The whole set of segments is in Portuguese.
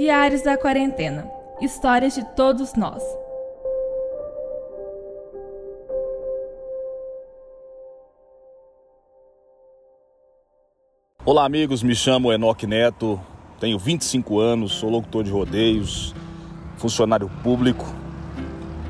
Diários da Quarentena Histórias de todos nós. Olá, amigos. Me chamo Enoque Neto, tenho 25 anos, sou locutor de rodeios, funcionário público,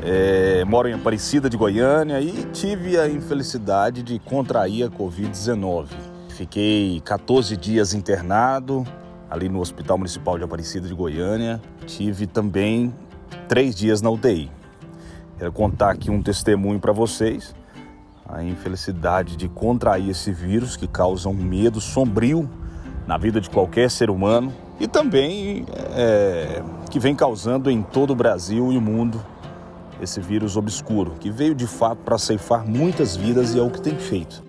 é, moro em Aparecida de Goiânia e tive a infelicidade de contrair a Covid-19. Fiquei 14 dias internado ali no Hospital Municipal de Aparecida de Goiânia. Tive também três dias na UTI. Quero contar aqui um testemunho para vocês. A infelicidade de contrair esse vírus que causa um medo sombrio na vida de qualquer ser humano e também é, que vem causando em todo o Brasil e o mundo esse vírus obscuro, que veio de fato para ceifar muitas vidas e é o que tem feito.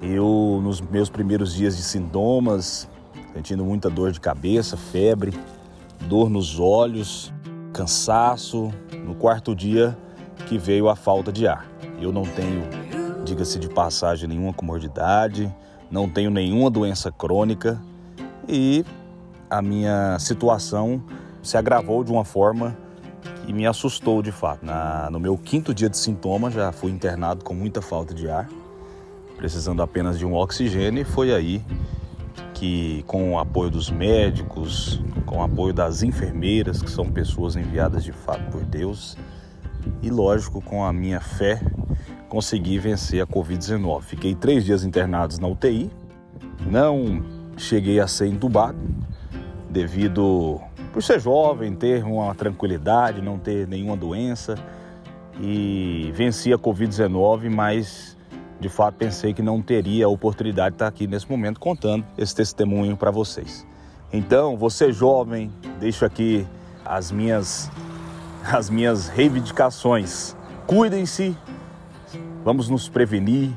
Eu, nos meus primeiros dias de sintomas, sentindo muita dor de cabeça, febre, dor nos olhos, cansaço. No quarto dia que veio a falta de ar. Eu não tenho, diga-se de passagem, nenhuma comorbidade, não tenho nenhuma doença crônica e a minha situação se agravou de uma forma que me assustou de fato. Na, no meu quinto dia de sintoma, já fui internado com muita falta de ar, precisando apenas de um oxigênio, e foi aí que com o apoio dos médicos, com o apoio das enfermeiras, que são pessoas enviadas de fato por Deus, e lógico, com a minha fé, consegui vencer a Covid-19. Fiquei três dias internados na UTI, não cheguei a ser entubado, devido por ser jovem, ter uma tranquilidade, não ter nenhuma doença, e venci a Covid-19, mas de fato pensei que não teria a oportunidade de estar aqui nesse momento contando esse testemunho para vocês. Então, você jovem, deixo aqui as minhas as minhas reivindicações. Cuidem-se. Vamos nos prevenir.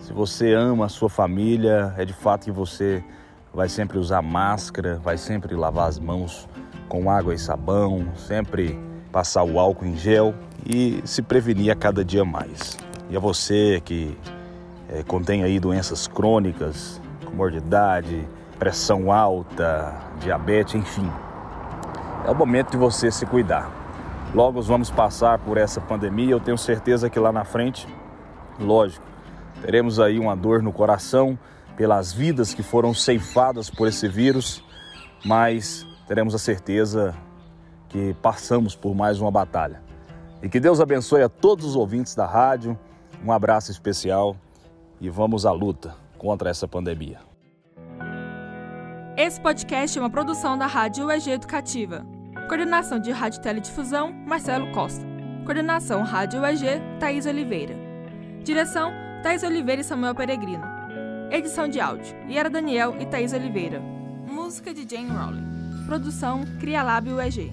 Se você ama a sua família, é de fato que você vai sempre usar máscara, vai sempre lavar as mãos com água e sabão, sempre passar o álcool em gel e se prevenir a cada dia mais. E a você que é, contém aí doenças crônicas, comorbidade, pressão alta, diabetes, enfim. É o momento de você se cuidar. Logo vamos passar por essa pandemia, eu tenho certeza que lá na frente, lógico, teremos aí uma dor no coração pelas vidas que foram ceifadas por esse vírus, mas teremos a certeza que passamos por mais uma batalha. E que Deus abençoe a todos os ouvintes da rádio. Um abraço especial e vamos à luta contra essa pandemia. Esse podcast é uma produção da Rádio UEG Educativa. Coordenação de Rádio Teledifusão, Marcelo Costa. Coordenação Rádio UEG, Thaís Oliveira. Direção, Thaís Oliveira e Samuel Peregrino. Edição de áudio, Yara Daniel e Thaís Oliveira. Música de Jane Rowling. Produção, Cria Lab UEG.